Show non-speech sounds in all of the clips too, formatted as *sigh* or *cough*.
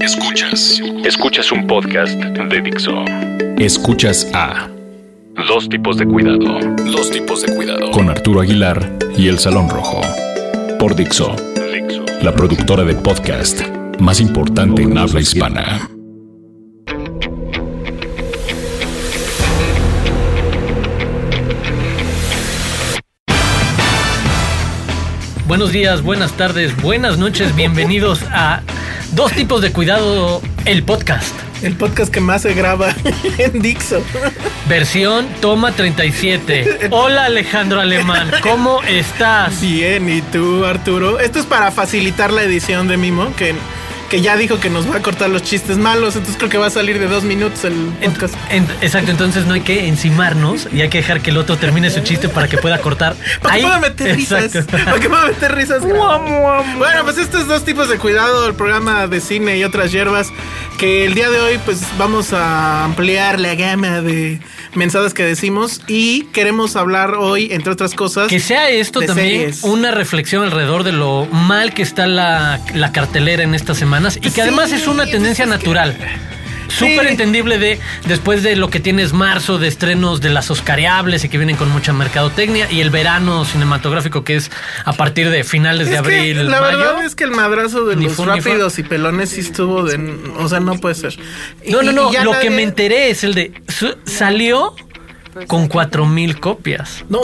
Escuchas. Escuchas un podcast de Dixo. Escuchas a Dos tipos de cuidado. Dos tipos de cuidado. Con Arturo Aguilar y El Salón Rojo. Por Dixo. Dixo. La productora de podcast más importante en habla hispana. Buenos días, buenas tardes, buenas noches, bienvenidos a Dos tipos de cuidado, el podcast. El podcast que más se graba *laughs* en Dixo. Versión toma 37. Hola Alejandro Alemán, ¿cómo estás? Bien, ¿y tú Arturo? Esto es para facilitar la edición de Mimo, que, que ya dijo que nos va a cortar los chistes malos, entonces creo que va a salir de dos minutos el podcast. En- exacto, entonces no hay que encimarnos y hay que dejar que el otro termine su chiste para que pueda cortar. *laughs* *laughs* Para que pueda meter risas. Para que pueda meter risas. Bueno, pues estos dos tipos de cuidado, el programa de cine y otras hierbas, que el día de hoy pues vamos a ampliar la gama de mensajes que decimos y queremos hablar hoy, entre otras cosas, Que sea esto también series. una reflexión alrededor de lo mal que está la, la cartelera en estas semanas y que además es una tendencia natural. Súper entendible de después de lo que tienes marzo de estrenos de las Oscariables y que vienen con mucha mercadotecnia y el verano cinematográfico que es a partir de finales de que abril. la mayo. verdad es que el madrazo de los rápidos y pelones sí estuvo de... O sea, no puede ser. No, no, Y- no. Lo que me enteré es el de su- salió con cuatro mil copias. No.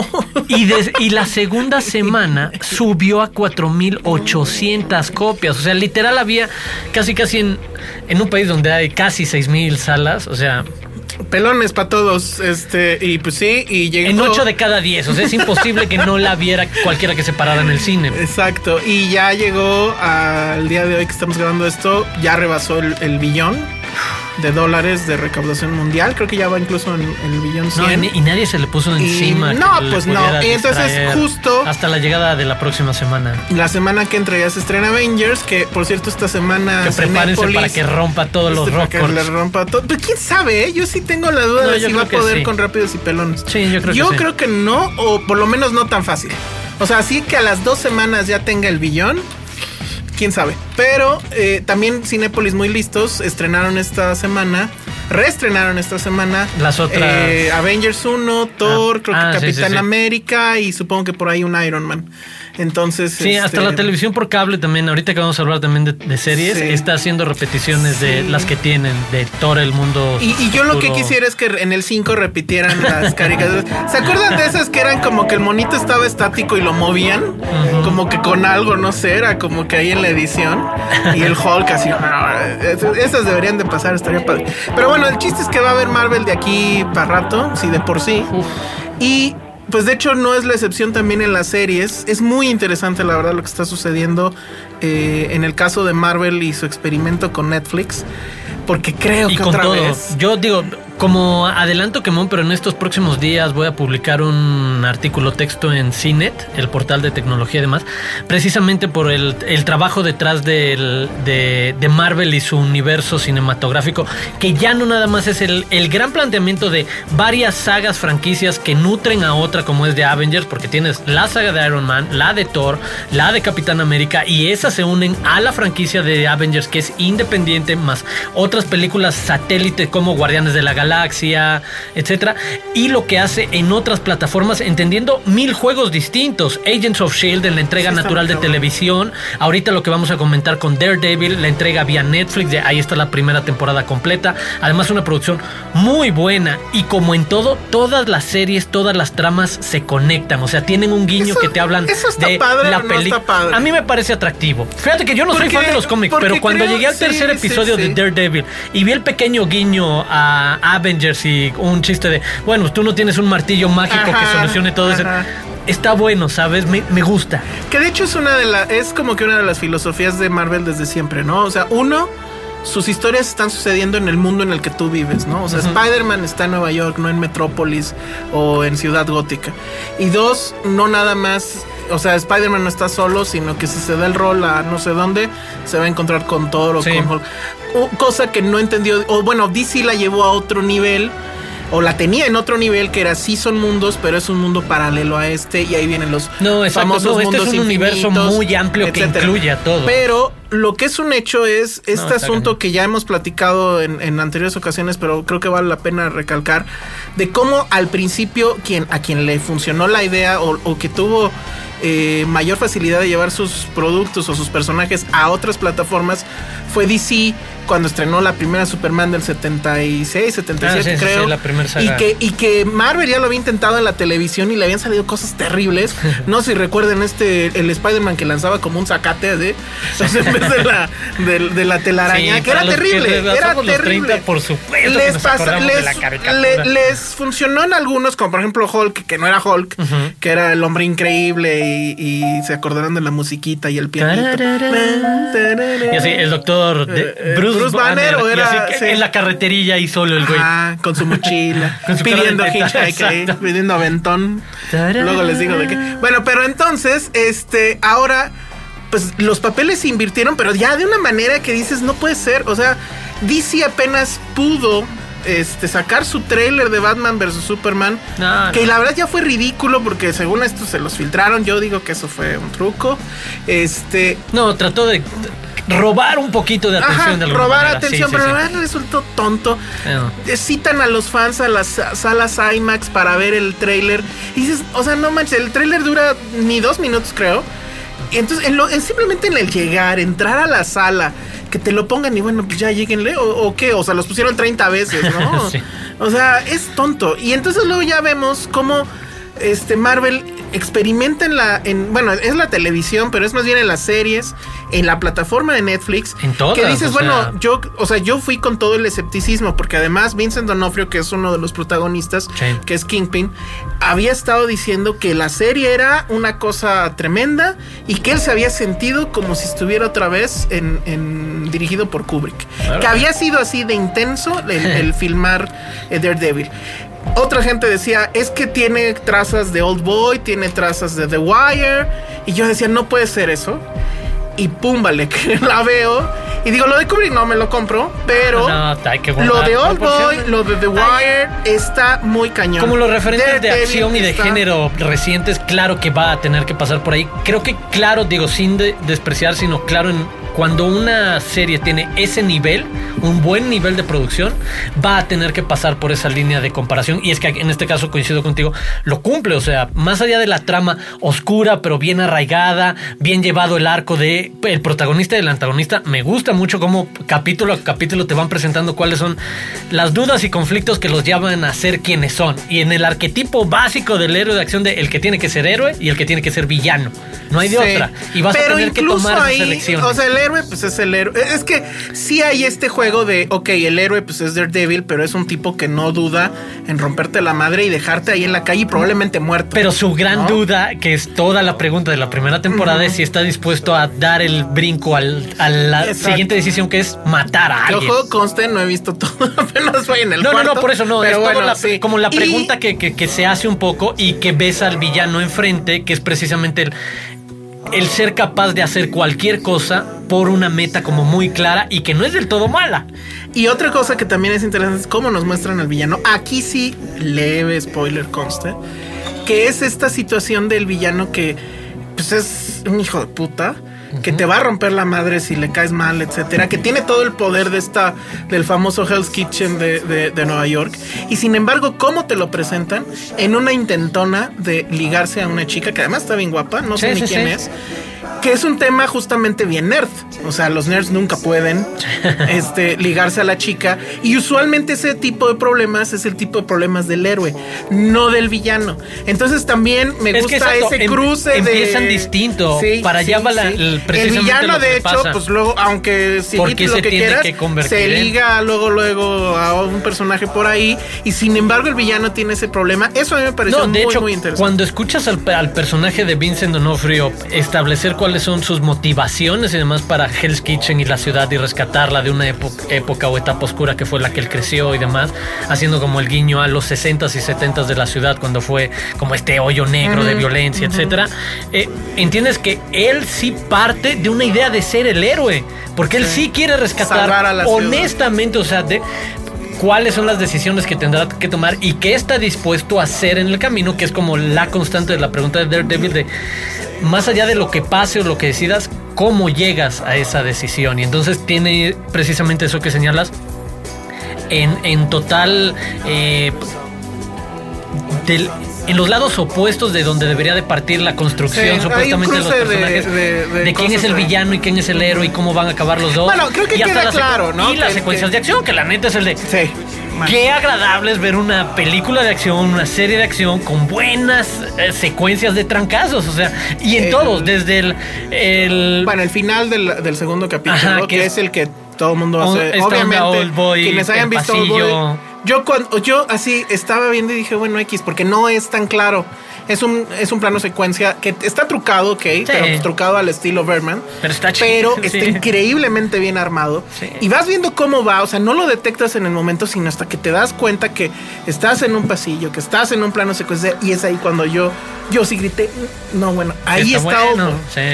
Y, des- y la segunda semana subió a 4.800 copias. O sea, literal había casi, casi en, en un país donde hay casi 6.000 salas. O sea, Pelones para todos. Este, y pues sí, y llegó... en 8 de cada 10. O sea, es imposible que no la viera cualquiera que se parara en el cine. Exacto. Y ya llegó al día de hoy que estamos grabando esto, ya rebasó el, el billón de dólares de recaudación mundial. Creo que ya va incluso en, en el billón No, 100. y, y nadie se le puso encima. no, pues no. Y entonces justo- Hasta la llegada de la próxima semana. La semana que entra ya se estrena Avengers, que por cierto esta semana... Que prepárense Cinépolis- para que rompa todos los Este, para que récords. le rompa todo. Pero quién sabe, ¿eh? Yo sí tengo la duda No, de yo si va a poder sí. con rápidos y pelones. Sí, yo creo que sí. creo que no, o por lo menos no tan fácil. O sea, sí que a las dos semanas ya tenga el billón. Quién sabe. Pero eh, también Cinépolis muy listos. Estrenaron esta semana. Reestrenaron esta semana. Las otras- eh, Avengers 1, Thor, creo ah, que sí, sí, Capitán sí. América y supongo que por ahí un Iron Man. Entonces. Sí, hasta este, la televisión por cable también, ahorita que vamos a hablar también de, de series, Sí. está haciendo repeticiones de las que tienen, de Thor, el mundo. Y, y yo lo que quisiera es que en el 5 repitieran las caricaturas. ¿Se acuerdan de esas que eran como que el monito estaba estático y lo movían? Como que con algo, no sé, era como que ahí en la edición. Y el Hulk así. es- Esas deberían de pasar, estaría padre. Pero bueno, el chiste es que va a haber Marvel de aquí para rato, sí, de por sí. Y pues de hecho no es la excepción también en las series. Es muy interesante la verdad lo que está sucediendo eh, en el caso de Marvel y su experimento con Netflix. Porque creo Y que con otra todo. vez. Yo digo, como adelanto quemón, pero en estos próximos días voy a publicar un artículo texto en CINET, el portal de tecnología y demás, precisamente por el, trabajo detrás de Marvel y su universo cinematográfico, que ya no nada más es el, el gran planteamiento de varias sagas franquicias que nutren a otra, como es de Avengers, porque tienes la saga de Iron Man, la de Thor, la de Capitán América, y esas se unen a la franquicia de Avengers, que es independiente, más otras películas satélite como Guardianes de la Galaxia Galaxia, etcétera, y lo que hace en otras plataformas, entendiendo mil juegos distintos. Agents of Shield en la entrega Sí, natural de televisión. Ahorita lo que vamos a comentar con Daredevil, la entrega vía Netflix, de ahí está la primera temporada completa. Además, una producción muy buena. Y como en todo, todas las series, todas las tramas se conectan. O sea, tienen un guiño Eso- que te hablan de padre la no película. A mí me parece atractivo. Fíjate que yo no soy fan de los cómics, pero cuando creo- llegué al sí, tercer episodio sí. de Daredevil y vi el pequeño guiño a Avengers y un chiste de, bueno, tú no tienes un martillo mágico que solucione todo eso. Está bueno, ¿sabes? Me, me gusta. Que de hecho es una de las. Es como que una de las filosofías de Marvel desde siempre, ¿no? O sea, uno. Sus historias están sucediendo en el mundo en el que tú vives, ¿no? O sea, Spider-Man está en Nueva York, no en Metrópolis o en Ciudad Gótica. Y dos, no nada más. O sea, Spider-Man no está solo, sino que si se da el rol a no sé dónde, se va a encontrar con Thor o Sí. con Hulk. O- cosa que no entendió. O bueno, DC la llevó a otro nivel. O la tenía en otro nivel que era sí son mundos, pero es un mundo paralelo a este y ahí vienen los No, exacto, famosos no, este es mundos un universo muy amplio que incluye a todo. Pero lo que es un hecho es este asunto que ya hemos platicado en, en anteriores ocasiones, pero creo que vale la pena recalcar, de cómo al principio quien, a quien le funcionó la idea o, o que tuvo eh, mayor facilidad de llevar sus productos o sus personajes a otras plataformas fue DC cuando estrenó la primera Superman del 76, 77 Ah, sí, creo. sí, la primera saga. y que y que Marvel ya lo había intentado en la televisión y le habían salido cosas terribles. *laughs* No sé si recuerden este, el Spider-Man que lanzaba como un zacate o sea, en vez de la, de, de la telaraña, Sí, que era los que terrible. Era terrible. 30, por supuesto que Les, nos pasa- de les, la le- les funcionó en algunos, como por ejemplo Hulk, que no era Hulk, que era el hombre increíble y, y se acordaron de la musiquita y el pianito. Y así, el doctor de- Eh, eh, Bruce, Bruce Banner, Banner, o era- sí. en la carreterilla y solo el güey. Ah, con su mochila, *laughs* Con su pidiendo exacto. pidiendo aventón. Luego les digo de qué. Bueno, pero entonces, este, ahora, pues los papeles se invirtieron, pero ya de una manera que dices, no puede ser. O sea, DC apenas pudo. Este, sacar su trailer de Batman vs Superman. No, que no. la verdad ya fue ridículo porque según esto se los filtraron. Yo digo que eso fue un truco. Este, No, trató de robar un poquito de atención Ajá, de alguna robar manera. atención, Sí, sí, pero sí. verdad resultó tonto. No. Eh, Citan a los fans a las sa- salas IMAX para ver el tráiler. Y dices, o sea, no manches, el tráiler dura ni dos minutos, creo. Y entonces, en lo- en simplemente en el llegar, entrar a la sala, que te lo pongan y bueno, pues ya lleguenle, o, o qué, o sea, los pusieron 30 veces, ¿no? *laughs* Sí. O sea, es tonto. Y entonces luego ya vemos cómo este Marvel experimenta en la en bueno, es la televisión, pero es más bien en las series, en la plataforma de Netflix. En todas, Que dices, bueno, sea. yo, o sea, yo fui con todo el escepticismo, porque además Vincent D'Onofrio, que es uno de los protagonistas, Sí. que es Kingpin, había estado diciendo que la serie era una cosa tremenda y que él se había sentido como si estuviera otra vez en, en- dirigido por Kubrick. Claro. Que había sido así de intenso el, el *laughs* filmar eh, Daredevil. Otra gente decía, es que tiene trazas de Old Boy, tiene trazas de The Wire. Y yo decía, no puede ser eso. Y pum, vale, *laughs* que la veo. Y digo, lo de Kubrick no me lo compro, pero No, hay que lo de Old Boy, lo de The Wire está muy cañón. Como los referentes de acción y de está- género recientes, claro que va a tener que pasar por ahí. Creo que claro, digo, sin de- despreciar, sino claro en cuando una serie tiene ese nivel, un buen nivel de producción, va a tener que pasar por esa línea de comparación. Y es que en este caso coincido contigo, lo cumple. O sea, más allá de la trama oscura, pero bien arraigada, bien llevado el arco de el protagonista y el antagonista, me gusta mucho cómo capítulo a capítulo te van presentando cuáles son las dudas y conflictos que los llevan a ser quienes son. Y en el arquetipo básico del héroe de acción de el que tiene que ser héroe y el que tiene que ser villano. No hay de Sí. otra. Y vas a tener que tomar ahí. O sea, el héroe, pues es el héroe. Es que sí hay este juego de, ok, el héroe, pues es Daredevil, pero es un tipo que no duda en romperte la madre y dejarte ahí en la calle y probablemente muerto. Pero su gran ¿No? duda, que es toda la pregunta de la primera temporada, es si está dispuesto a dar el brinco al- a la Exacto. siguiente decisión que es matar a alguien. ojo, conste, no he visto todo. *laughs* Apenas voy en el No, no, cuarto. no, por eso no. Pero es bueno, la- sí. como la Y- pregunta que, que- que se hace un poco y que ves al villano enfrente, que es precisamente el, el ser capaz de hacer cualquier cosa por una meta como muy clara y que no es del todo mala. Y otra cosa que también es interesante es cómo nos muestran al villano. Aquí sí, leve spoiler conste, que es esta situación del villano que pues es un hijo de puta, que te va a romper la madre si le caes mal, etcétera, que tiene todo el poder de esta, del famoso Hell's Kitchen de, de- de Nueva York. Y sin embargo, ¿cómo te lo presentan? En una intentona de ligarse a una chica que además está bien guapa, no sé ni sí, quién sí. es. Que es un tema justamente bien nerd. O sea, los nerds nunca pueden *laughs* este, ligarse a la chica. Y usualmente ese tipo de problemas es el tipo de problemas del héroe, no del villano. Entonces también me Es gusta exacto, ese em- cruce de. empiezan distinto. Para allá va la- el- villano, de hecho, pasa. pues luego, aunque si ¿Por qué lo que quieras, que se en? liga luego, luego a un personaje por ahí. Y sin embargo, el villano tiene ese problema. Eso a mí me pareció No, de muy, hecho, muy interesante. cuando escuchas al, al personaje de Vincent D'Onofrio establecer cuáles son sus motivaciones y demás para Hell's Kitchen y la ciudad y rescatarla de una épo- época o etapa oscura que fue la que él creció y demás, haciendo como el guiño a los 60s y 70s de la ciudad cuando fue como este hoyo negro de violencia, etcétera, eh, entiendes que él sí parte de una idea de ser el héroe, porque él sí. quiere rescatar la ciudad. honestamente, o sea, de cuáles son las decisiones que tendrá que tomar y qué está dispuesto a hacer en el camino, que es como la constante de la pregunta de Daredevil de más allá de lo que pase o lo que decidas, cómo llegas a esa decisión. Y entonces tiene precisamente eso que señalas en, en total eh, del- en los lados opuestos de donde debería de partir la construcción Sí, supuestamente de los de- personajes de- de quién es el ahí. villano y quién es el héroe y cómo van a acabar los dos Bueno, creo que Y queda claro, ¿no? y las Que- secuencias que- de acción que la neta es el de Sí. Qué agradable es ver una película de acción, una serie de acción con buenas eh, secuencias de trancazos, o sea, y en El- todos, desde el, el Bueno, el final del, del segundo capítulo, Ajá, que que es, el que todo el mundo hace. Obviamente, quienes hayan el visto yo cuando yo así estaba viendo y dije, bueno, X, porque no es tan claro. Es un, es un plano secuencia que está trucado, ok, pero trucado al estilo Berman. Pero está chido, Pero sí. está increíblemente bien armado. Sí. Y vas viendo cómo va, o sea, no lo detectas en el momento, sino hasta que te das cuenta que estás en un pasillo, que estás en un plano secuencia, y es ahí cuando yo, yo sí grité, no, bueno, ahí Está está, bueno.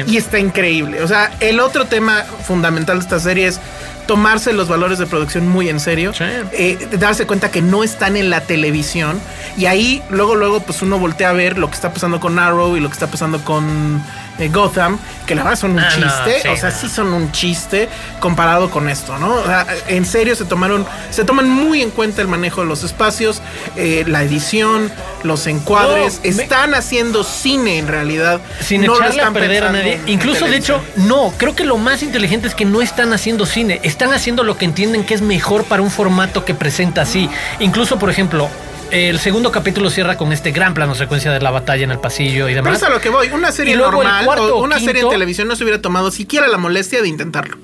Y está increíble. O sea, el otro tema fundamental de esta serie es tomarse los valores de producción muy en serio, Sí. eh, darse cuenta que no están en la televisión y ahí luego luego pues uno voltea a ver lo que está pasando con Arrow y lo que está pasando con eh, Gotham, que la verdad son un Ah, no, chiste, sí, o sea, no. sí son un chiste comparado con esto, ¿no? O sea, en serio se tomaron, se toman muy en cuenta el manejo de los espacios, eh, la edición, los encuadres, No, me- están haciendo cine en realidad, sin no echarle a perder a nadie. Incluso, de hecho, no, creo que lo más inteligente es que no están haciendo cine, están haciendo lo que entienden que es mejor para un formato que presenta así. Incluso, por ejemplo, el segundo capítulo cierra con este gran plano secuencia de la batalla en el pasillo y Pero demás. es a lo que voy. Una serie normal cuarto o o una serie en televisión no se hubiera tomado siquiera la molestia de intentarlo.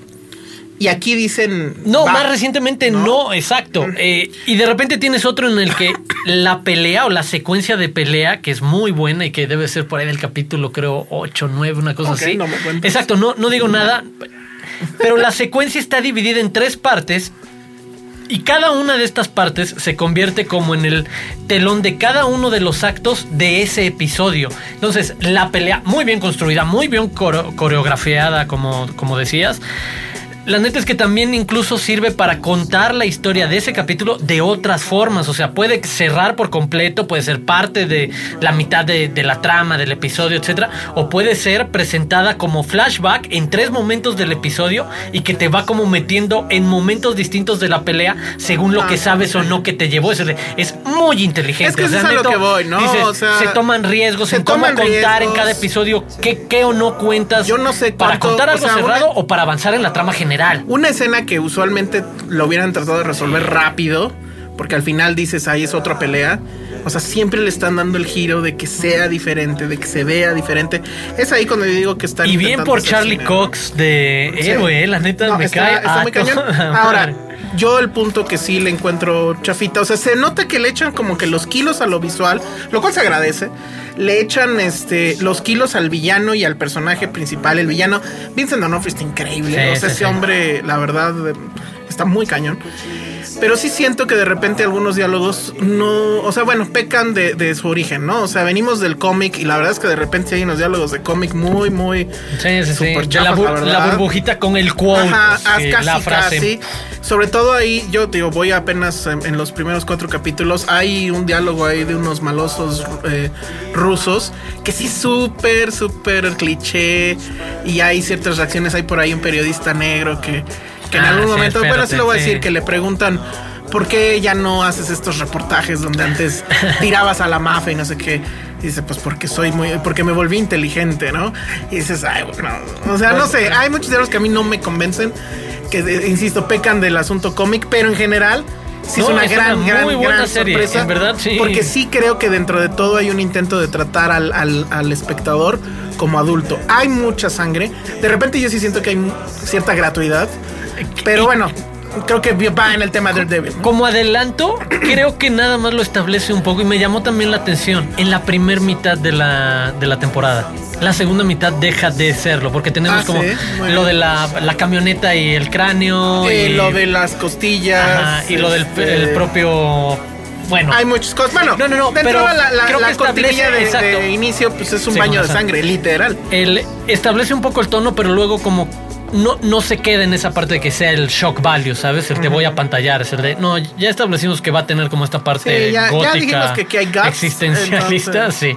Y aquí dicen. No, va. más recientemente no, exacto. Eh, y de repente tienes otro en el que la pelea o la secuencia de pelea, que es muy buena y que debe ser por ahí del capítulo, creo, 8, 9, una cosa así. no me exacto, no, no digo nada. Pero la secuencia está dividida en tres partes. Y cada una de estas partes se convierte como en el telón de cada uno de los actos de ese episodio. Entonces, la pelea muy bien construida, muy bien coreo- coreografiada, como, como decías. La neta es que también incluso sirve para contar la historia de ese capítulo de otras formas. O sea, puede cerrar por completo, puede ser parte de la mitad de, de la trama del episodio, etcétera, o puede ser presentada como flashback en tres momentos del episodio y que te va como metiendo en momentos distintos de la pelea según lo que sabes o no que te llevó. Es, es muy inteligente. Es que O eso sea, es a lo que voy, ¿no? dices, O sea, se toman riesgos se en cómo contar en cada episodio qué, qué o no cuentas. Yo no sé para cuánto- contar o algo una- cerrado o para avanzar en la trama general. Una escena que usualmente lo hubieran tratado de resolver rápido, porque al final dices, ahí es otra pelea. O sea, siempre le están dando el giro de que sea diferente, de que se vea diferente. Es ahí cuando yo digo que están Y bien por Charlie cine. Cox de Sí. héroe, eh, la neta No, me está, cae. está muy cañón. *laughs* Ahora, yo el punto que sí le encuentro chafita, o sea, se nota que le echan como que los kilos a lo visual, lo cual se agradece. Le echan este los kilos al villano y al personaje principal. El villano, Vincent D'Onofrio está increíble. Sí, o sea, sí, ese sí. hombre, la verdad, está muy cañón. Pero sí siento que de repente algunos diálogos no, o sea, bueno, pecan de, de su origen, ¿no? O sea, venimos del cómic y la verdad es que de repente hay unos diálogos de cómic muy, muy... Sí, sí, sí. la, burbujita con el quote. Ajá, ah, sí, casi, la frase. casi. Sobre todo ahí, yo digo, voy apenas en, en los primeros cuatro capítulos. Hay un diálogo ahí de unos malosos eh, rusos que sí, súper, súper cliché. Y hay ciertas reacciones. Hay por ahí un periodista negro que, que en Ah, algún sí, momento, bueno, espérate, sí lo voy a sí. decir, que le preguntan. ¿Por qué ya no haces estos reportajes donde antes *laughs* tirabas a la mafia y no sé qué? Y dice, pues porque soy muy, porque me volví inteligente, ¿no? Y dices, ay, bueno, o sea, no sé, hay muchos diálogos que a mí no me convencen, que insisto, pecan del asunto cómic, pero en general sí No, es una es gran, una gran, muy buena gran serie, sorpresa. en verdad, sí. Porque sí creo que dentro de todo hay un intento de tratar al, al- al espectador como adulto. Hay mucha sangre. De repente yo sí siento que hay cierta gratuidad. Pero bueno, creo que va en el tema del Daredevil. ¿no? Como adelanto, creo que nada más lo establece un poco y me llamó también la atención en la primer mitad de la, de la temporada. La segunda mitad deja de serlo porque tenemos Ah, como sí, bueno. lo de la, la camioneta y el cráneo. Eh, y, lo de las costillas. Ajá, y lo del este, el propio. Bueno, Hay muchas cosas. Bueno, No, no, no, de pero entrada la, la, creo la que cortinilla de, de inicio, pues es un Sí, baño de sangre, literal. él establece un poco el tono, pero luego como no, no se queda en esa parte de que sea el shock value, ¿sabes? El te voy a pantallar, es el de, no, ya establecimos que va a tener como esta parte Sí, ya- ya gótica, dijimos que- que hay guts, existencialista, entonces- sí.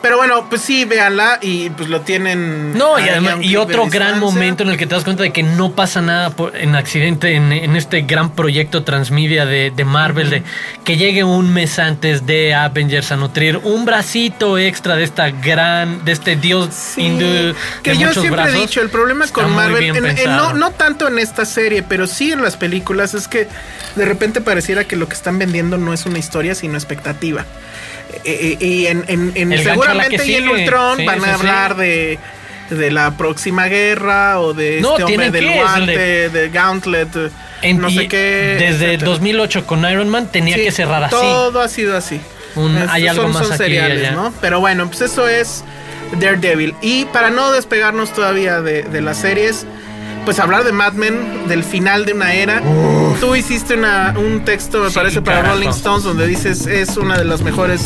Pero bueno, pues sí, véanla y pues lo tienen. No, y, además, y otro gran momento en el que te das cuenta de que no pasa nada por- en accidente en, en este gran proyecto transmedia de, de Marvel, de que llegue un mes antes de Avengers a nutrir un bracito extra de esta gran, de este dios Sí, hindú que de yo siempre brazos. he dicho, el problema con Marvel, en- no, no tanto en esta serie, pero sí en las películas, es que de repente pareciera que lo que están vendiendo no es una historia, sino expectativa. Eh, eh, y en, seguramente y en. Ultron Sí, van a sí. hablar de, de la próxima guerra o de No, este hombre del que, guante, de- Gauntlet, eh, En- no sé qué. Desde etcétera. 2008 con Iron Man tenía Sí, que cerrar así. Todo ha sido así. Un- Es- hay algo son, más son aquí y seriales. ¿no? Pero bueno, pues eso es Daredevil. Y para no despegarnos todavía de, de las series, pues hablar de Mad Men, del final de una era. Tú hiciste una- un texto, me Sí, parece, para carajo. Rolling Stones, donde dices es una de las mejores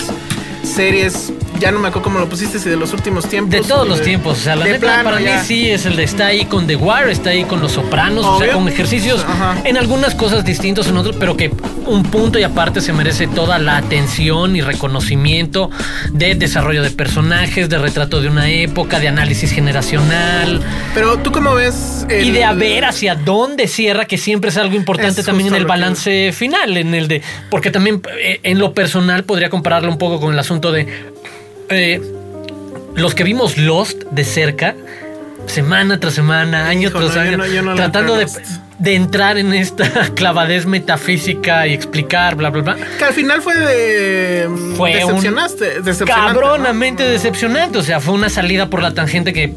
series. Ya no me acuerdo cómo lo pusiste, si de los últimos tiempos. De todos los tiempos, o sea, la neta para mí sí es el de está ahí con The Wire, está ahí con Los Sopranos, o sea, con ejercicios Ajá. en algunas cosas distintos, en otros, pero que un punto y aparte se merece toda la atención y reconocimiento de desarrollo de personajes, de retrato de una época, de análisis generacional Pero tú cómo ves... el- y de a ver hacia dónde cierra, que siempre es algo importante Es también en el que- balance final, en el de, porque también eh, en lo personal podría compararlo un poco con el asunto de eh, los que vimos Lost de cerca, semana tras semana, año tras año, no- yo no le tratando de, entrar en esta *laughs* clavadez metafísica y explicar, bla, bla, bla. Que al final fue de... Fue un decepcionaste, decepcionante, ¿no? cabronamente decepcionante. O sea, fue una salida por la tangente que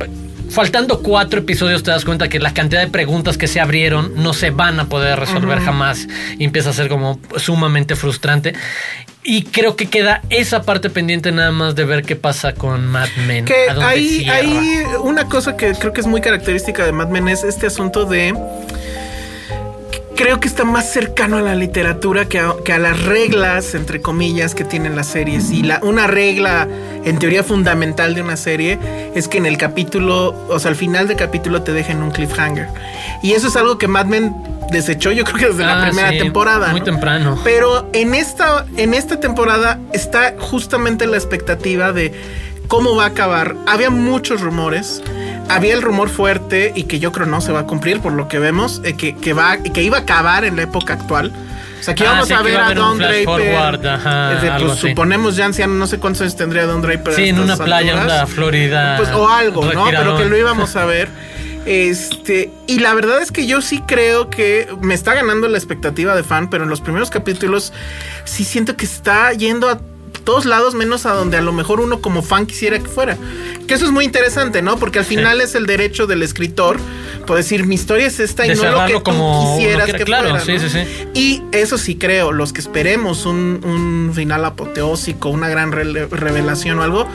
faltando cuatro episodios te das cuenta que la cantidad de preguntas que se abrieron no se van a poder resolver jamás y empieza a ser como sumamente frustrante. Y creo que queda esa parte pendiente nada más de ver qué pasa con Mad Men. Que hay, hay una cosa que creo que es muy característica de Mad Men es este asunto de creo que está más cercano a la literatura que a, que a las reglas, entre comillas, que tienen las series. Y la, una regla, en teoría fundamental de una serie, es que en el capítulo, o sea, al final del capítulo te dejen un cliffhanger. Y eso es algo que Mad Men desechó, yo creo que desde la Ah, primera sí, temporada. muy ¿no? temprano. Pero en esta, en esta temporada está justamente la expectativa de cómo va a acabar. Había muchos rumores. Había el rumor fuerte y que yo creo no se va a cumplir por lo que vemos, eh, que, que, va, que iba a acabar en la época actual. O sea, que Ah, sí, a ver a Don Draper. forward, ajá, es de, algo pues, así. suponemos ya anciano, no sé cuántos años tendría Don Draper. Sí, en una playa, alturas. onda Florida. Pues, o algo, ¿no? Pero que lo íbamos a ver. Este, y la verdad es que yo sí creo que me está ganando la expectativa de fan, pero en los primeros capítulos sí siento que está yendo a todos lados menos a donde a lo mejor uno como fan quisiera que fuera. Que eso es muy interesante, ¿no? Porque al final es el derecho del escritor por decir mi historia es esta y De no lo que tú quisieras quiera, que claro, fuera, sí, ¿no? sí, sí. Y eso sí creo, los que esperemos un, un final apoteósico, una gran revelación o algo,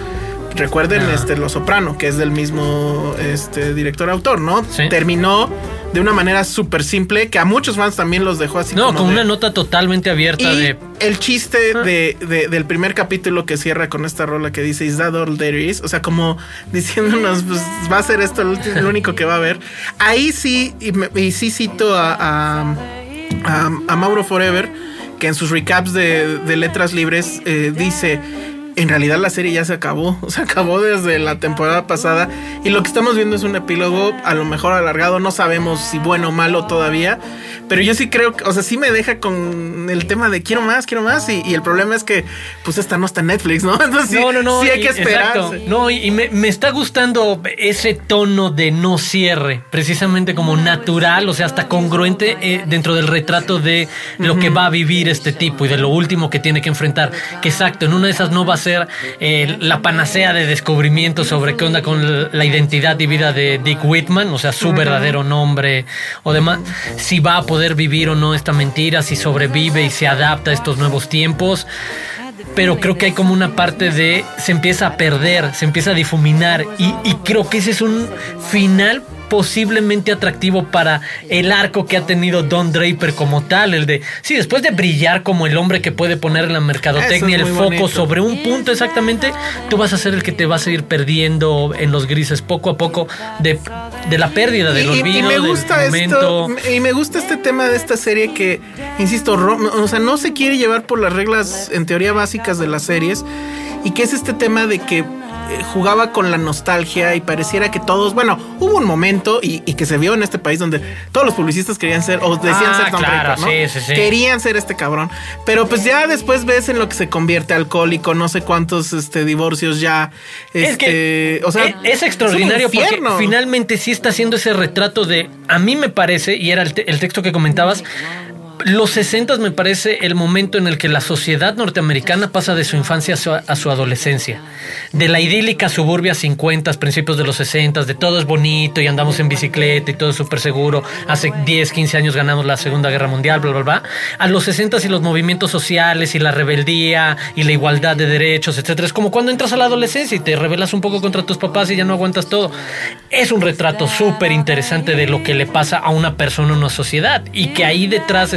recuerden Ah. este Lo Soprano, que es del mismo este director autor, ¿no? Sí. Terminó de una manera súper simple que a muchos fans también los dejó así No, como con de- una nota totalmente abierta y de. el chiste de, de- del primer capítulo que cierra con esta rola que dice Is that all there is? O sea, como *laughs* diciéndonos, pues va a ser esto lo, único que va a haber. Ahí sí, y, me- y sí cito a, a, a- a Mauro Forever, que en sus recaps de, de letras libres eh, dice. En realidad la serie ya se acabó, *laughs* se acabó desde la temporada pasada y lo que estamos viendo es un epílogo a lo mejor alargado, no sabemos si bueno o malo todavía, pero yo sí creo que, o sea, sí me deja con el tema de quiero más, quiero más y, y el problema es que pues esta no está en Netflix, ¿no? *laughs* Entonces no, no, no. sí hay y- que esperar. No, y, y me, me está gustando ese tono de no cierre, precisamente como natural, o sea, hasta congruente eh, dentro del retrato de lo que va a vivir este tipo y de lo último que tiene que enfrentar. Que exacto, en una de esas no va a ser eh, la panacea de descubrimiento sobre qué onda con la identidad y vida de Dick Whitman, o sea, su verdadero nombre o demás, si va a poder vivir o no esta mentira, si sobrevive y se adapta a estos nuevos tiempos. Pero creo que hay como una parte de se empieza a perder, se empieza a difuminar y, y creo que ese es un final posiblemente atractivo para el arco que ha tenido Don Draper como tal, el de, sí, después de brillar como el hombre que puede poner en la mercadotecnia el foco bonito. sobre un punto exactamente, tú vas a ser el que te vas a ir perdiendo en los grises poco a poco de, de la pérdida, del Y- y- y, olvido, me del gusta esto y me gusta este tema de esta serie que insisto o sea no se quiere llevar por las reglas en teoría básicas de las series y que es este tema de que jugaba con la nostalgia y pareciera que todos, bueno, hubo un momento y, y que se vio en este país donde todos los publicistas querían ser, o decían Ah, ser Don claro, Draper, ¿no? sí, sí, sí. Querían ser este cabrón. Pero pues ya después ves en lo que se convierte alcohólico, no sé cuántos este, divorcios ya. Es Este, que o sea, es, es extraordinario un porque finalmente sí está haciendo ese retrato de, a mí me parece, y era el, te- el texto que comentabas, los 60 me parece el momento en el que la sociedad norteamericana pasa de su infancia a su, a adolescencia. De la idílica suburbia 50, principios de los 60, de todo es bonito y andamos en bicicleta y todo es súper seguro. Hace 10, 15 años ganamos la Segunda Guerra Mundial, bla, bla, bla. A los 60 y los movimientos sociales y la rebeldía y la igualdad de derechos, etcétera. Es como cuando entras a la adolescencia y te rebelas un poco contra tus papás y ya no aguantas todo. Es un retrato súper interesante de lo que le pasa a una persona en una sociedad y que ahí detrás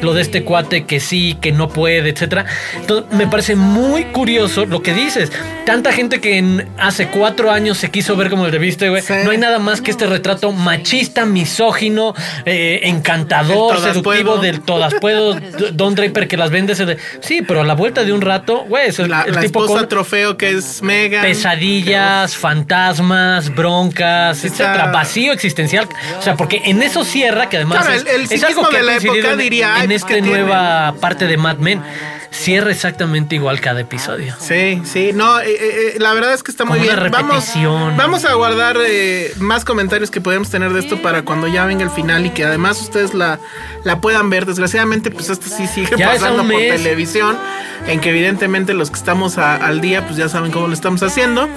lo de este cuate que sí, que no puede, etcétera. Entonces, me parece muy curioso lo que dices. Tanta gente que en- hace cuatro años se quiso ver como el de viste, güey. Sí. No hay nada más que este retrato machista, misógino, eh, encantador, seductivo puedo. del todas puedo. *laughs* Don Draper que las vende ese de. Sí, pero a la vuelta de un rato, güey, es el, la, el la tipo esposa con trofeo que es mega pesadillas, fantasmas, broncas, etcétera, vacío existencial. O sea, porque en eso cierra, que además Claro, es, el- el es psiquismo algo que de la época en, diría, en "Ay, esta pues, ¿qué tiene?". nueva parte de Mad Men. Cierra exactamente igual cada episodio. Sí, sí, no, eh, eh, la verdad es que está muy bien. una Vamos, repetición. vamos a guardar eh, más comentarios que podemos tener de esto para cuando ya venga el final y que además ustedes la, la puedan ver. Desgraciadamente, pues esto sí sigue Ya pasando por televisión, en que evidentemente los que estamos a- al día, pues ya saben cómo lo estamos haciendo.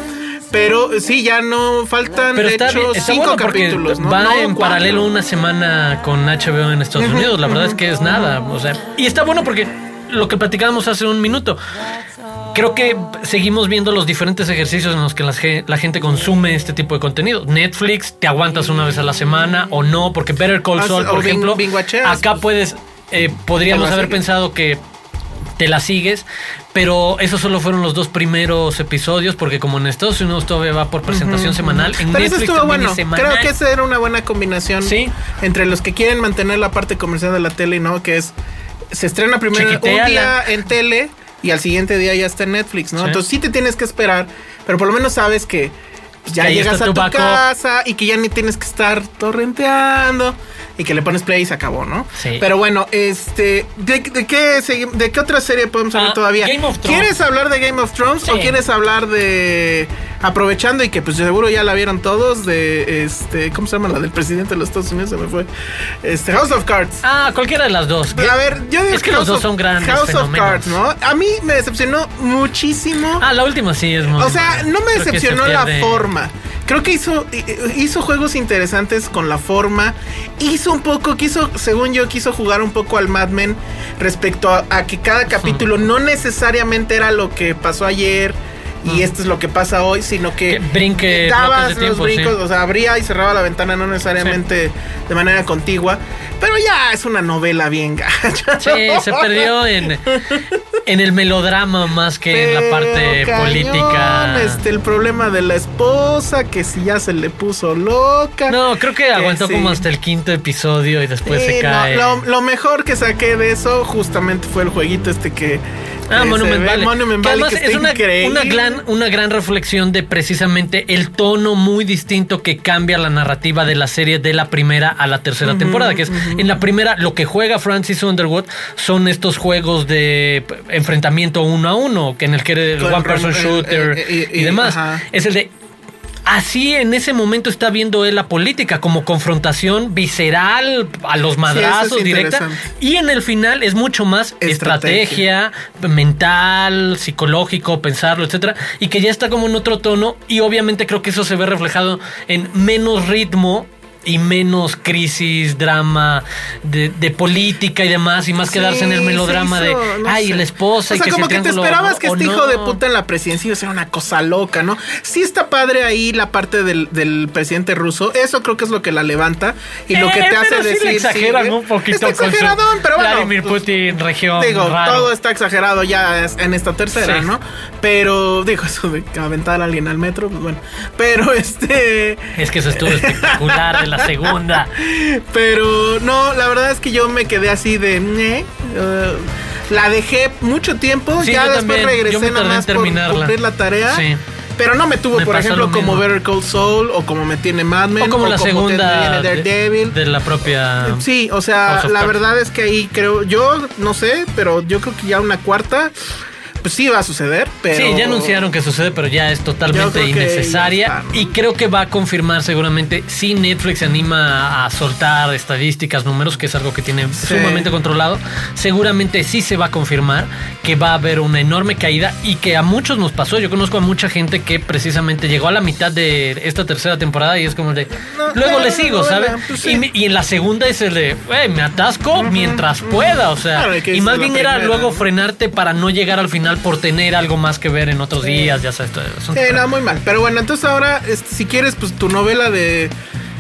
Pero sí, ya no faltan, Pero de está, hecho, bien, está cinco bueno porque capítulos, ¿no? va No, en cuatro. paralelo una semana con HBO en Estados Unidos. La verdad es que es nada. O sea, y está bueno porque lo que platicábamos hace un minuto. Creo que seguimos viendo los diferentes ejercicios en los que la, ge- la gente consume este tipo de contenido. Netflix, te aguantas una vez a la semana o no, porque Better Call Ah, Saul, o por ejemplo, binguacheas. acá puedes, eh, podríamos haber pensado que te la sigues, pero esos solo fueron los dos primeros episodios, porque como en Estados Unidos todavía va por presentación semanal, en Pero eso estuvo bueno. es. Creo que esa era una buena combinación Sí. entre los que quieren mantener la parte comercial de la tele, ¿no? Que es se estrena primero un día en tele y al siguiente día ya está en Netflix, ¿no? Sí. Entonces sí te tienes que esperar, pero por lo menos sabes que ya llegas a tu casa y que ya ni tienes que estar torrenteando y que le pones play y se acabó, ¿no? Sí. Pero bueno, este, ¿de, de qué de qué otra serie podemos hablar Ah, todavía? Game of Thrones. ¿Quieres hablar de Game of Thrones Sí. o quieres hablar de aprovechando y que pues seguro ya la vieron todos de este, ¿cómo se llama la del presidente de los Estados Unidos? Se me fue. Este House of Cards. Ah, cualquiera de las dos. A ver, yo digo es que los dos of- son grandes House of. Cards, ¿no? A mí me decepcionó muchísimo. Ah, la última sí es muy O sea, no me decepcionó la forma. Creo que hizo, hizo juegos interesantes con la forma. Hizo un poco, quiso, según yo, quiso jugar un poco al Mad Men respecto a, a que cada capítulo no necesariamente era lo que pasó ayer. y esto es lo que pasa hoy, sino que, Que brinque dabas los tiempo, brincos, sí. o sea, abría y cerraba la ventana, no necesariamente de manera contigua, pero ya es una novela bien gacha. Sí, se perdió en, *laughs* en el melodrama más que en la parte política. Este, el problema de la esposa, que si ya se le puso loca. No, creo que aguantó sí. como hasta el quinto episodio y después Sí, se no, cae. lo, lo mejor que saqué de eso justamente fue el jueguito este que. Ah, que Monument además que es una, una gran, una gran reflexión de precisamente el tono muy distinto que cambia la narrativa de la serie de la primera a la tercera temporada. Que es en la primera, lo que juega Francis Underwood son estos juegos de enfrentamiento uno a uno, que en el que el one person rem- shooter eh, eh, y y- demás. ajá. Es el de Así en ese momento está viendo él la política como confrontación visceral a los madrazos es directa y en el final es mucho más Estrategia. estrategia mental, psicológico, pensarlo, etcétera, y que ya está como en otro tono y obviamente creo que eso se ve reflejado en menos ritmo y menos crisis, drama de, de política y demás, y más quedarse en el melodrama de, no ay, sé. la esposa O y sea, que como que te esperabas o- que este no. hijo de puta en la presidencia iba a ser una cosa loca, ¿no? Sí está padre ahí la parte del, del presidente ruso. Eso creo que es lo que la levanta y lo que Eh, te hace sí decir. exageran sí, un poquito Está exageradón, pero bueno. Vladimir pues, Putin, región Digo, raro. todo está exagerado ya en esta tercera. ¿no? Pero, digo, eso de aventar a alguien al metro, pues bueno. Pero este. Es que eso estuvo espectacular *laughs* la segunda. *laughs* Pero no, la verdad es que yo me quedé así de. Eh, la dejé mucho tiempo, Sí, ya después también. Regresé nada más por cumplir la tarea. Sí. Pero no me tuvo, Me por ejemplo, lo como. Better Call Saul o como me tiene Mad Men O como la te segunda tiene de, Daredevil. de la propia. Sí, o sea, la verdad es que ahí creo, yo no sé, pero yo creo que ya una cuarta, pues sí va a suceder, pero... Sí, ya anunciaron que sucede, pero ya es totalmente innecesaria. Y creo que va a confirmar seguramente si Netflix se anima a soltar estadísticas, números, que es algo que tiene sumamente controlado. Seguramente sí se va a confirmar que va a haber una enorme caída y que a muchos nos pasó. Yo conozco a mucha gente que precisamente llegó a la mitad de esta tercera temporada y es como de. No, Luego no, le sigo, no, ¿sabes? pues sí. y, en la segunda es el de, "Güey, me atasco mientras pueda. O sea, Claro, y más bien era luego frenarte para no llegar al final por tener algo más que ver en otros días, ya sabes. todo eso. Sí, no, muy mal. Pero bueno, entonces ahora, este, si quieres, pues tu novela de,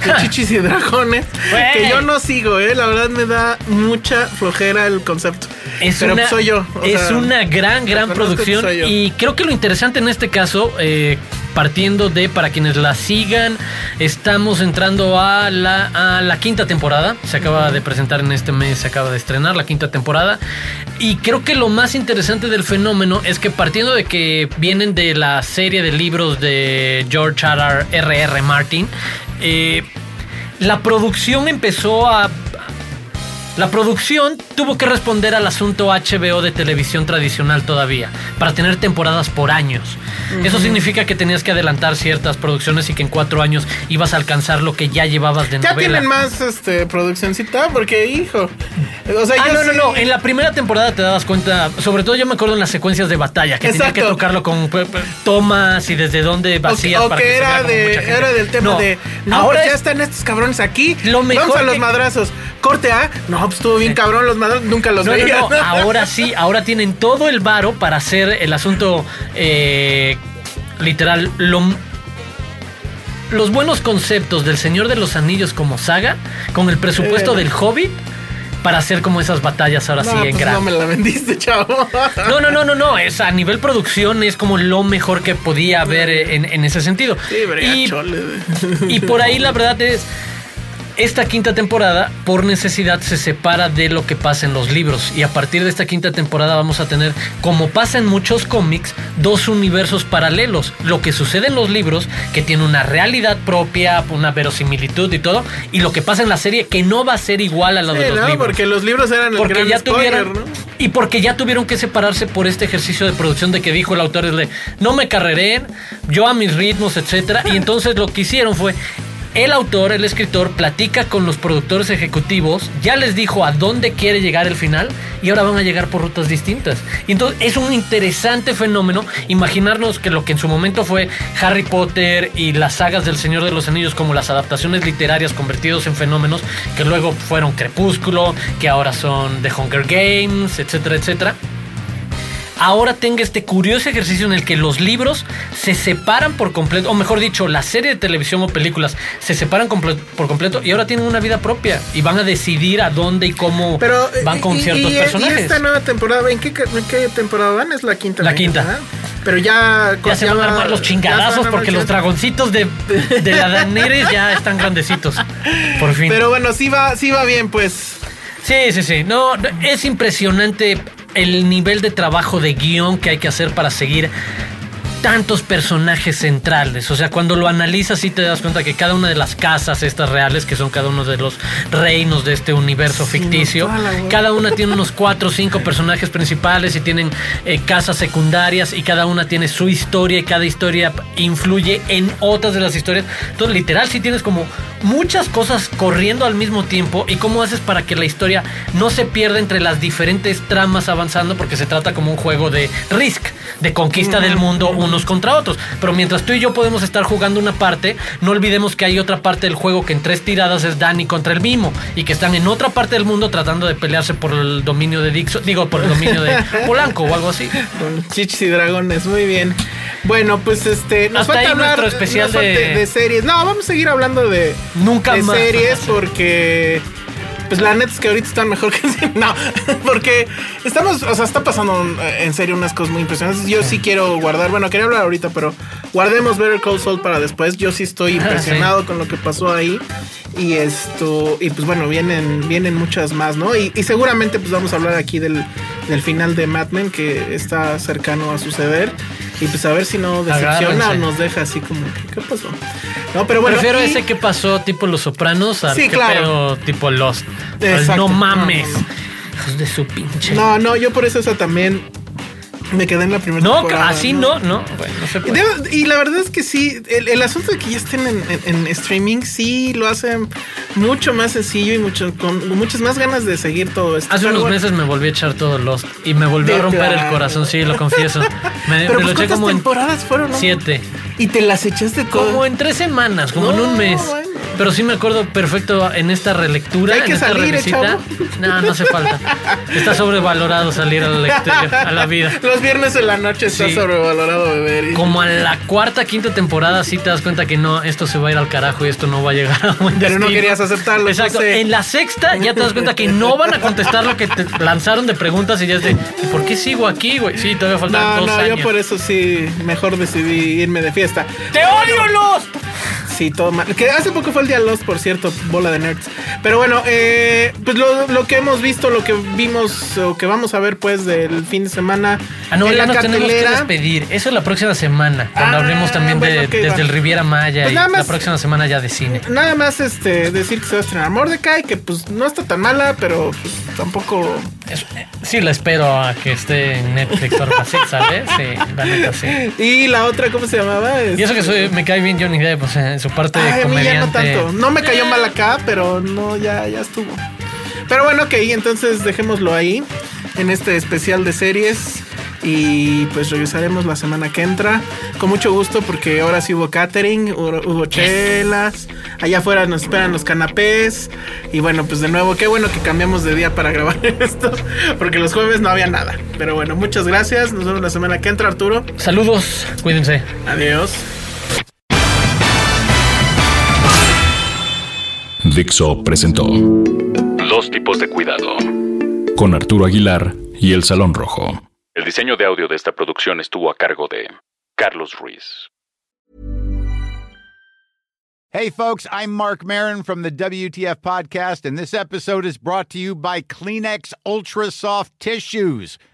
de *laughs* chichis y dragones, que yo no sigo, ¿eh? La verdad me da mucha flojera el concepto. Es Pero una, pues soy yo. es sea, una gran, gran producción. Y creo que lo interesante en este caso, eh, partiendo de para quienes la sigan, estamos entrando a la, quinta temporada. Se acaba de presentar en este mes, se acaba de estrenar la quinta temporada. Y creo que lo más interesante del fenómeno es que partiendo de que vienen de la serie de libros de George R. R. R. Martin, eh, la producción empezó a la producción tuvo que responder al asunto HBO de televisión tradicional todavía, para tener temporadas por años. Eso significa que tenías que adelantar ciertas producciones y que en cuatro años ibas a alcanzar lo que ya llevabas de Ya novela. tienen más este, porque, hijo. O sea, Ah, no, no, sí- no. En la primera temporada te dabas cuenta, sobre todo yo me acuerdo en las secuencias de batalla, que tenía que tocarlo con tomas y desde dónde O, vacías o para que era, de, era del tema No, de. No, ahora pues ya es- están estos cabrones aquí. Lo mejor Vamos a los que- madrazos. Corte A. No, pues estuvo bien cabrón los madrazos. Nunca los No, veía. no, *laughs* ahora sí, ahora tienen todo el varo para hacer el asunto eh, literal. Lo, los buenos conceptos del Señor de los Anillos como saga, con el presupuesto Eh. del Hobbit, para hacer como esas batallas ahora No, sí en pues no me la vendiste, chavo. No, no, no, no, no, es a nivel producción es como lo mejor que podía haber en, en ese sentido. Sí, pero y, chole. y por ahí la *laughs* verdad es, esta quinta temporada, por necesidad, se separa de lo que pasa en los libros. Y a partir de esta quinta temporada vamos a tener, como pasa en muchos cómics, dos universos paralelos. Lo que sucede en los libros, que tiene una realidad propia, una verosimilitud y todo. Y lo que pasa en la serie, que no va a ser igual a lo Sí, de los no, libros. porque los libros eran el Porque gran ya spoiler, tuvieron ¿no? y porque ya tuvieron que separarse por este ejercicio de producción de que dijo el autor es de no me carreré, yo a mis ritmos, etcétera, y entonces lo que hicieron fue el autor, el escritor, platica con los productores ejecutivos, ya les dijo a dónde quiere llegar el final y ahora van a llegar por rutas distintas. Y entonces es un interesante fenómeno imaginarnos que lo que en su momento fue Harry Potter y las sagas del Señor de los Anillos como las adaptaciones literarias convertidos en fenómenos que luego fueron Crepúsculo, que ahora son The Hunger Games, etcétera, etcétera ahora tenga este curioso ejercicio en el que los libros se separan por completo, o mejor dicho, la serie de televisión o películas se separan comple- por completo y ahora tienen una vida propia y van a decidir a dónde y cómo Pero, van con y- ciertos y- y personajes. esta nueva temporada, ¿en qué, en qué temporada van? Es la quinta. La quinta. ¿verdad? Pero ya... Ya se van a armar los chingadazos porque los dragoncitos de, de la Daenerys ya están grandecitos. Por fin. Pero bueno, sí va, sí va bien, pues. Sí, sí, sí. No, es impresionante el nivel de trabajo de guion que hay que hacer para seguir tantos personajes centrales. O sea, cuando lo analizas sí te das cuenta que cada una de las casas estas reales, que son cada uno de los reinos de este universo Sí, ficticio, no, cada una tiene unos cuatro o cinco personajes principales y tienen eh, casas secundarias y cada una tiene su historia y cada historia influye en otras de las historias. Entonces, literal, sí tienes como muchas cosas corriendo al mismo tiempo y cómo haces para que la historia no se pierda entre las diferentes tramas avanzando porque se trata como un juego de Risk, de conquista del mundo unos contra otros. Pero mientras tú y yo podemos estar jugando una parte, no olvidemos que hay otra parte del juego que en tres tiradas es Dani contra el Mimo y que están en otra parte del mundo tratando de pelearse por el dominio de Dixon, digo, por el dominio de *laughs* Polanco o algo así. Con chichis y dragones, muy bien. Bueno, pues este. Nos Hasta falta hablar especial nos falta de- de series. No, vamos a seguir hablando de. Nunca de más. series porque. Pues la neta es que ahorita están mejor *laughs* que. No, porque estamos. O sea, está pasando eh, en serio unas cosas muy impresionantes. Yo sí quiero guardar. Bueno, quería hablar ahorita, pero guardemos Better Call Saul para después. Yo sí estoy impresionado con lo que pasó ahí. Y esto. Y pues bueno, vienen, vienen muchas más, ¿no? Y, y seguramente pues vamos a hablar aquí del, del final de Mad Men que está cercano a suceder. Y pues a ver si no decepciona o nos deja así como, ¿qué pasó? No, pero bueno. Prefiero ese que pasó tipo Los Sopranos al Sí, que claro. pedo tipo Lost. Al Exacto. No mames. No, no, Hijos de su pinche. No, no, yo por eso esa también me quedé en la primera No, temporada. así no, no. Bueno, no se Y, puede. debo- y la verdad es que sí, el, el asunto de que ya estén en, en- en streaming sí lo hacen mucho más sencillo y mucho con muchas más ganas de seguir todo esto. Hace Pero unos bueno, meses me volví a echar todo Lost y me volvió a romper el corazón, sí, lo confieso. *laughs* Me, Pero me lo pues, eché ¿cuántas como en temporadas fueron? no? siete. Y te las echaste. Como en tres semanas, como en No, un mes. bueno. Pero sí me acuerdo perfecto en esta relectura, Hay que en esta salir, ¿eh, revisita. chavo? No, no hace falta. Está sobrevalorado salir a la lectura, a la vida. Los viernes en la noche está Sí. sobrevalorado beber. y- Como a la cuarta, quinta temporada sí te das cuenta que no, esto se va a ir al carajo y esto no va a llegar a buen Pero no querías aceptarlo, Exacto. no. En la sexta ya te das cuenta que no van a contestar lo que te lanzaron de preguntas y ya es de, ¿y por qué sigo aquí, güey? Sí, todavía faltan No, dos no, años. yo por eso sí, mejor decidí irme de fiesta. ¡Te odio, Lost! Sí, todo mal. Que hace poco fue el día Lost, por cierto, bola de nerds. Pero bueno, eh, pues lo, lo que hemos visto, lo que vimos, o que vamos a ver pues del fin de semana Ah, no, en ya la nos tenemos que cartelera. despedir. Eso es la próxima semana, cuando Ah, hablemos también de, bueno, ok, desde va. el Riviera Maya Pues y nada la más- próxima semana ya de cine. Nada más este decir que se va a estrenar Mordecai, que pues no está tan mala, pero pues, tampoco. Es- Sí, la espero a que esté en Netflix o algo así, ¿sabes? Sí, la neta sí. *laughs* Y la otra, ¿cómo se llamaba? Y eso que soy, me cae bien Johnny Depp, o sea, su parte Ay, a mí ya no tanto. No me cayó mal acá, pero no, ya, ya estuvo. Pero bueno, ok, entonces dejémoslo ahí en este especial de series. Y pues regresaremos la semana que entra. Con mucho gusto, porque ahora sí hubo catering, hubo, hubo chelas. Allá afuera nos esperan los canapés. Y bueno, pues de nuevo, qué bueno que cambiamos de día para *laughs* grabar esto. Porque los jueves no había nada. Pero bueno, muchas gracias. Nos vemos la semana que entra, Arturo. Saludos, cuídense. Adiós. Dixo presentó Dos tipos de cuidado con Arturo Aguilar y El Salón Rojo. El diseño de audio de esta producción estuvo a cargo de Carlos Ruiz. Hey, folks, I'm Mark Marin from the WTF Podcast, and this episode is brought to you by Kleenex Ultra Soft Tissues,